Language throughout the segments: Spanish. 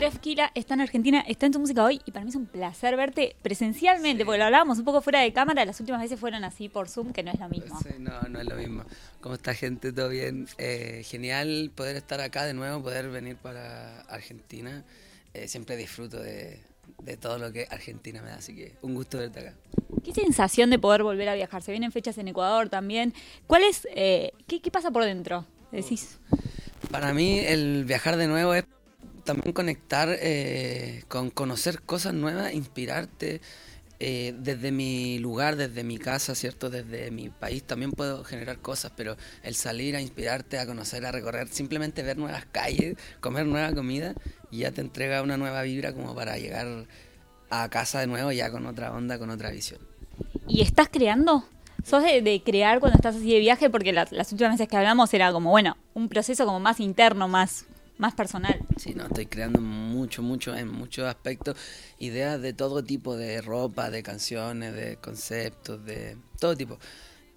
Drefkila está en Argentina, está en tu música hoy y para mí es un placer verte presencialmente, porque lo hablábamos un poco fuera de cámara, las últimas veces fueron así por Zoom, que no es lo mismo. Sí, no, no es lo mismo. ¿Cómo está gente? ¿Todo bien? Eh, genial poder estar acá de nuevo, poder venir para Argentina. Eh, siempre disfruto de, de todo lo que Argentina me da, así que un gusto verte acá. ¿Qué sensación de poder volver a viajar? Se vienen fechas en Ecuador también. ¿Cuál es, eh, qué, qué pasa por dentro? Decís. Para mí el viajar de nuevo es también conectar eh, con conocer cosas nuevas, inspirarte. eh, desde mi lugar, desde mi casa, ¿cierto? Desde mi país también puedo generar cosas, pero el salir a inspirarte, a conocer, a recorrer, simplemente ver nuevas calles, comer nueva comida, ya te entrega una nueva vibra como para llegar a casa de nuevo ya con otra onda, con otra visión. ¿Y estás creando? ¿Sos de, crear cuando estás así de viaje? Porque la- las últimas veces que hablamos era como, bueno, un proceso como más interno, más, más personal. Sí, no, estoy creando mucho, mucho, en muchos aspectos, ideas de todo tipo, de ropa, de canciones, de conceptos, de todo tipo.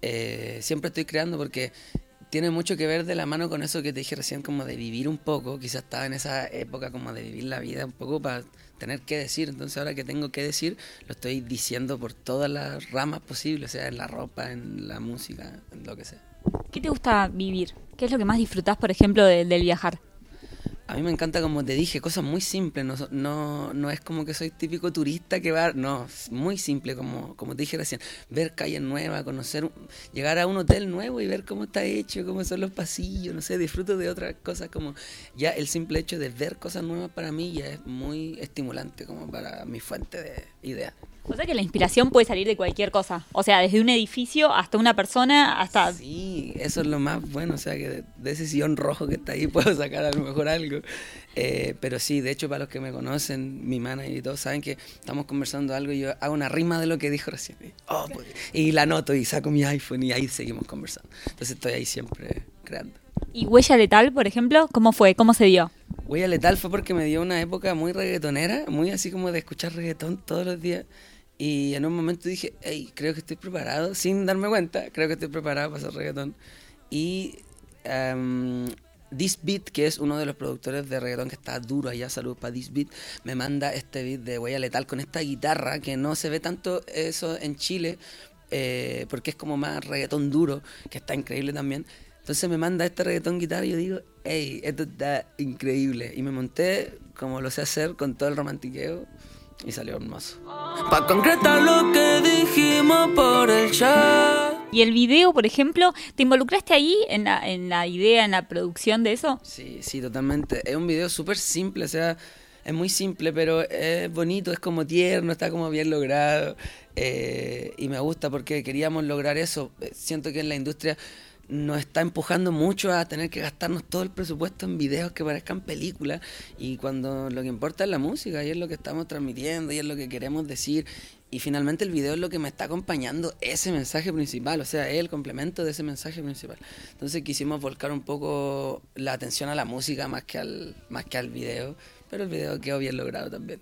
Eh, siempre estoy creando porque tiene mucho que ver de la mano con eso que te dije recién, como de vivir un poco. Quizás estaba en esa época como de vivir la vida un poco para tener que decir. Entonces ahora que tengo que decir, lo estoy diciendo por todas las ramas posibles, o sea, en la ropa, en la música, en lo que sea. ¿Qué te gusta vivir? ¿Qué es lo que más disfrutás, por ejemplo, de- del viajar? A mí me encanta, como te dije, cosas muy simples. No, no, no es como que soy típico turista que va. No, es muy simple, como, como te dije recién. Ver calles nuevas, conocer. Llegar a un hotel nuevo y ver cómo está hecho, cómo son los pasillos. No sé, disfruto de otras cosas. Como ya el simple hecho de ver cosas nuevas para mí ya es muy estimulante, como para mi fuente de ideas. O sea que la inspiración puede salir de cualquier cosa. O sea, desde un edificio hasta una persona, hasta... Sí, eso es lo más bueno, o sea que de, de ese sillón rojo que está ahí puedo sacar a lo mejor algo. Eh, pero sí, de hecho para los que me conocen, mi manager y todos saben que estamos conversando algo y yo hago una rima de lo que dijo recién. Y, oh, pues, y la anoto y saco mi iPhone y ahí seguimos conversando. Entonces estoy ahí siempre creando. ¿Y Huella Letal, por ejemplo? ¿Cómo fue? ¿Cómo se dio? Huella Letal fue porque me dio una época muy reggaetonera, muy así como de escuchar reggaetón todos los días. Y en un momento dije, hey, creo que estoy preparado, sin darme cuenta, creo que estoy preparado para hacer reggaetón. Y em, This Beat, que es uno de los productores de reggaetón que está duro allá, saludos para This Beat, me manda este beat de Huella Letal con esta guitarra, que no se ve tanto eso en Chile, eh, porque es como más reggaetón duro, que está increíble también. Entonces me manda este reggaetón guitarra y yo digo, hey, esto está increíble. Y me monté como lo sé hacer con todo el romantiqueo y salió hermoso. Pa' concretar lo que dijimos por el chat. ¿Y el video, por ejemplo, te involucraste ahí en la, en la idea, en la producción de eso? Sí, sí, totalmente. Es un video súper simple, o sea, es muy simple, pero es bonito, es como tierno, está como bien logrado. eh, y me gusta porque queríamos lograr eso. Siento que en la industria nos está empujando mucho a tener que gastarnos todo el presupuesto en videos que parezcan películas y cuando lo que importa es la música y es lo que estamos transmitiendo y es lo que queremos decir y finalmente el video es lo que me está acompañando ese mensaje principal, o sea, es el complemento de ese mensaje principal. Entonces quisimos volcar un poco la atención a la música más que al, más que al video, pero el video quedó bien logrado también.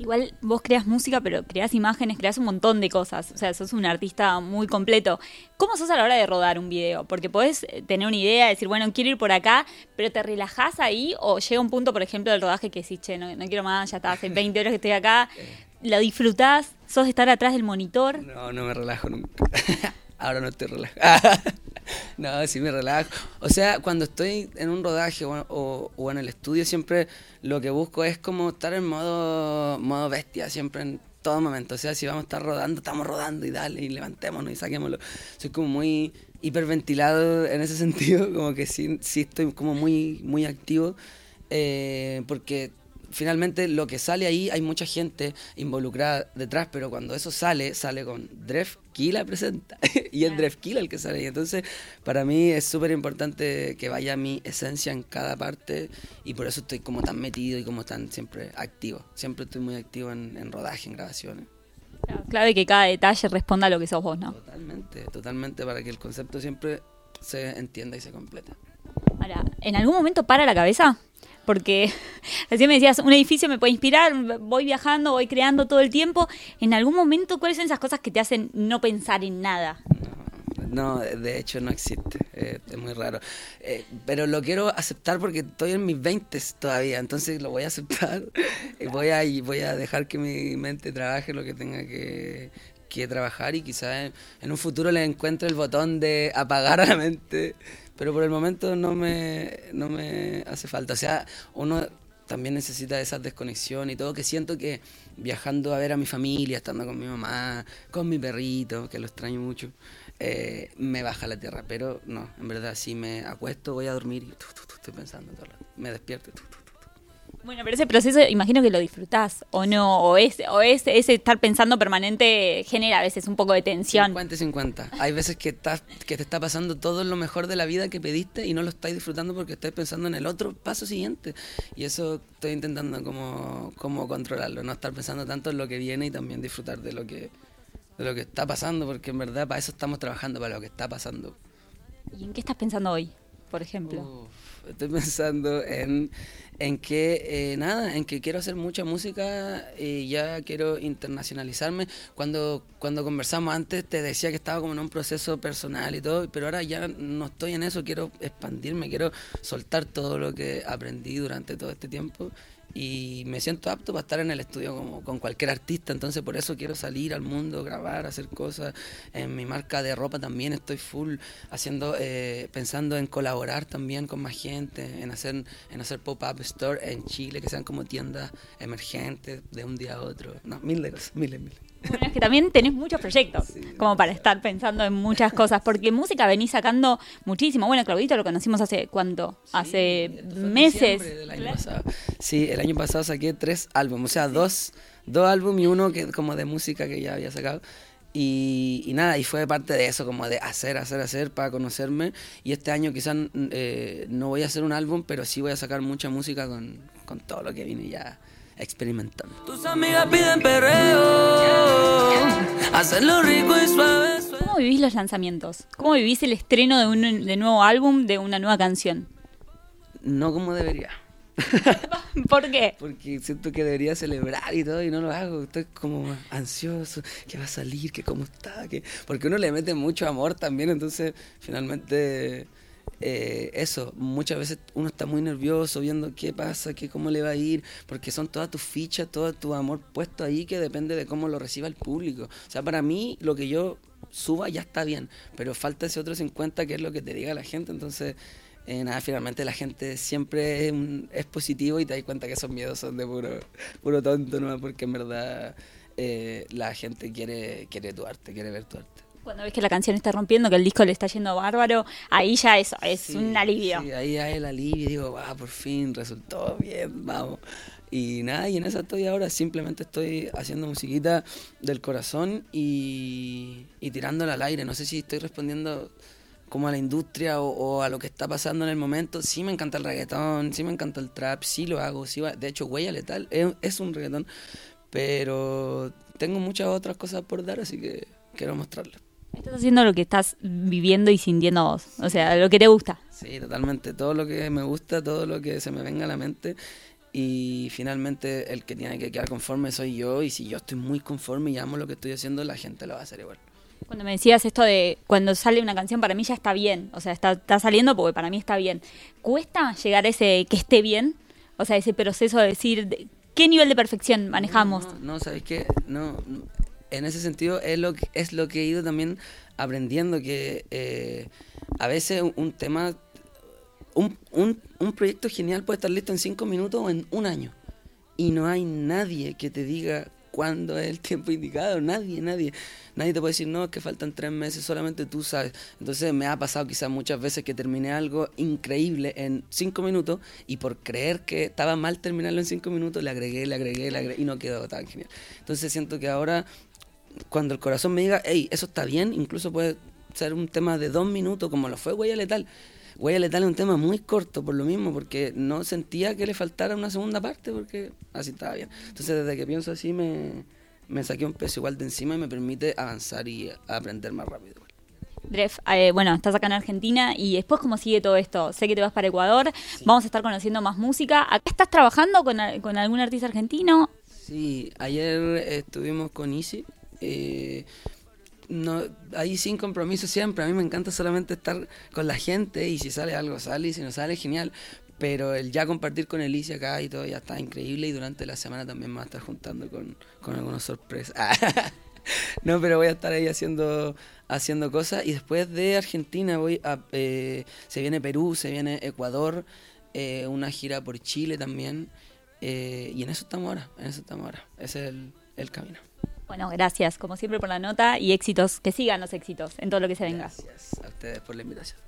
Igual vos creas música, pero creas imágenes, creas un montón de cosas. O sea, sos un artista muy completo. ¿Cómo sos a la hora de rodar un video? Porque podés eh, tener una idea, decir, bueno, quiero ir por acá, pero te relajás ahí o llega un punto, por ejemplo, del rodaje que decís, che, no, no quiero más, ya está, hace 20 horas que estoy acá. Lo disfrutás, sos de estar atrás del monitor. No, no me relajo nunca. Ahora no estoy relajado. no, sí me relajo. O sea, cuando estoy en un rodaje o, en el estudio, siempre lo que busco es como estar en modo, modo bestia, siempre en todo momento. O sea, si vamos a estar rodando, estamos rodando y dale, y levantémonos y saquémoslo. Soy como muy hiperventilado en ese sentido, como que sí, sí estoy como muy, muy activo, eh, porque finalmente lo que sale ahí hay mucha gente involucrada detrás, pero cuando eso sale, sale con Dref Kila presenta y es Dref Kila el que sale ahí. Entonces, para mí es súper importante que vaya mi esencia en cada parte y por eso estoy como tan metido y como tan siempre activo. Siempre estoy muy activo en, en rodaje, en grabaciones. Clave que cada detalle responda a lo que sos vos, ¿no? Totalmente, totalmente para que el concepto siempre se entienda y se completa. Ahora, ¿en algún momento para la cabeza? Porque recién me decías, un edificio me puede inspirar, voy viajando, voy creando todo el tiempo. En algún momento, ¿cuáles son esas cosas que te hacen no pensar en nada? No, de hecho no existe. Eh, es muy raro. Eh, pero lo quiero aceptar porque estoy en mis 20 todavía. Entonces lo voy a aceptar. y voy a, y voy a dejar que mi mente trabaje lo que tenga que, que trabajar y quizás en, un futuro le encuentre el botón de apagar a la mente. Pero por el momento no me, no me hace falta. O sea, uno también necesita esa desconexión y todo, que siento que viajando a ver a mi familia, estando con mi mamá, con mi perrito, que lo extraño mucho, eh, me baja la tierra. Pero no, en verdad, si me acuesto, voy a dormir y estoy pensando todo Me despierto. Bueno, pero ese proceso imagino que lo disfrutás, o no, o es, o es ese estar pensando permanente genera a veces un poco de tensión. 50 y 50. Hay veces que, estás, que te está pasando todo lo mejor de la vida que pediste y no lo estás disfrutando porque estás pensando en el otro paso siguiente. Y eso estoy intentando como, como controlarlo, no estar pensando tanto en lo que viene y también disfrutar de lo que, de lo que está pasando, porque en verdad para eso estamos trabajando, para lo que está pasando. ¿Y en qué estás pensando hoy, por ejemplo? estoy pensando en, en que, eh, nada, en que quiero hacer mucha música y ya quiero internacionalizarme. Cuando, cuando conversamos antes te decía que estaba como en un proceso personal y todo, pero ahora ya no estoy en eso, quiero expandirme, quiero soltar todo lo que aprendí durante todo este tiempo y me siento apto para estar en el estudio como con cualquier artista, entonces por eso quiero salir al mundo, grabar, hacer cosas. En mi marca de ropa también estoy full haciendo, eh, pensando en colaborar también con más gente, en hacer, en hacer pop-up store en Chile, que sean como tiendas emergentes de un día a otro. No, miles de cosas, miles, miles. Bueno, es que también tenés muchos proyectos, como para estar pensando en muchas cosas, porque música venís sacando muchísimo. Bueno, Claudito lo conocimos hace cuánto, hace meses. Sí, el año pasado saqué tres álbumes, o sea, dos, dos álbumes y uno que como de música que ya había sacado. Y, nada, y fue parte de eso, como de hacer, hacer, hacer para conocerme. Y este año quizás eh, no voy a hacer un álbum, pero sí voy a sacar mucha música con, con todo lo que vine ya experimentando. Tus amigas piden perreo, hacerlo rico y suave, ¿Cómo vivís los lanzamientos? ¿Cómo vivís el estreno de un de nuevo álbum, de una nueva canción? No como debería. ¿Por qué? Porque siento que debería celebrar y todo y no lo hago. Estoy como ansioso, que va a salir, que cómo está, que porque uno le mete mucho amor también, entonces finalmente eh, eso, muchas veces uno está muy nervioso viendo qué pasa, qué, cómo le va a ir, porque son todas tus fichas, todo tu amor puesto ahí que depende de cómo lo reciba el público. O sea, para mí lo que yo suba ya está bien, pero falta ese otro 50 que es lo que te diga la gente, entonces... Eh, nada, finalmente la gente siempre es, positivo y te das cuenta que esos miedos son de puro, puro tonto, ¿no? Porque en verdad eh, la gente quiere, quiere tu arte, quiere ver tu arte. Cuando ves que la canción está rompiendo, que el disco le está yendo bárbaro, ahí ya eso es un alivio. Sí, ahí hay el alivio y digo, va, por fin resultó bien, vamos. Y nada, y en esa estoy ahora, simplemente estoy haciendo musiquita del corazón y, y tirándola al aire. No sé si estoy respondiendo como a la industria o, a lo que está pasando en el momento. Sí me encanta el reggaetón, sí me encanta el trap, sí lo hago. Sí de hecho, Huella Letal es, es un reggaetón, pero tengo muchas otras cosas por dar, así que quiero mostrarlo. Estás haciendo lo que estás viviendo y sintiendo vos, o sea, lo que te gusta. Sí, totalmente, todo lo que me gusta, todo lo que se me venga a la mente y finalmente el que tiene que quedar conforme soy yo y si yo estoy muy conforme y amo lo que estoy haciendo, la gente lo va a hacer igual. Cuando me decías esto de cuando sale una canción para mí ya está bien, o sea, está, está saliendo porque para mí está bien. ¿Cuesta llegar a ese que esté bien? O sea, ese proceso de decir, ¿qué nivel de perfección manejamos? No, ¿sabes qué? No, en ese sentido es lo es lo que he ido también aprendiendo, que eh, a veces un, tema, un, un, un, proyecto genial puede estar listo en cinco minutos o en un año. Y no hay nadie que te diga cuándo es el tiempo indicado, nadie, nadie. Nadie te puede decir, no, es que faltan tres meses, solamente tú sabes. Entonces me ha pasado quizás muchas veces que terminé algo increíble en cinco minutos y por creer que estaba mal terminarlo en cinco minutos, le agregué, le agregué, le agregué y no quedó tan genial. Entonces siento que ahora cuando el corazón me diga, hey, eso está bien, incluso puede ser un tema de dos minutos, como lo fue Huella Letal. Huella Letal es un tema muy corto, por lo mismo, porque no sentía que le faltara una segunda parte, porque así estaba bien. Entonces, desde que pienso así, me, me saqué un peso igual de encima y me permite avanzar y aprender más rápido. Dref, eh, bueno, estás acá en Argentina y después, ¿cómo sigue todo esto? Sé que te vas para Ecuador, vamos a estar conociendo más música. ¿Acá estás trabajando con, con algún artista argentino? Sí, ayer estuvimos con Easy, eh, no, ahí sin compromiso siempre. A mí me encanta solamente estar con la gente y si sale algo sale y si no sale genial. Pero el ya compartir con Alicia acá y todo ya está increíble y durante la semana también me va a estar juntando con, con algunas sorpresas. no, pero voy a estar ahí haciendo, haciendo cosas y después de Argentina voy a, eh, se viene Perú, se viene Ecuador, eh, una gira por Chile también eh, y en eso estamos ahora, en eso estamos ahora. Ese es el, el camino. Bueno, gracias como siempre por la nota y éxitos, que sigan los éxitos en todo lo que se venga. Gracias a ustedes por la invitación.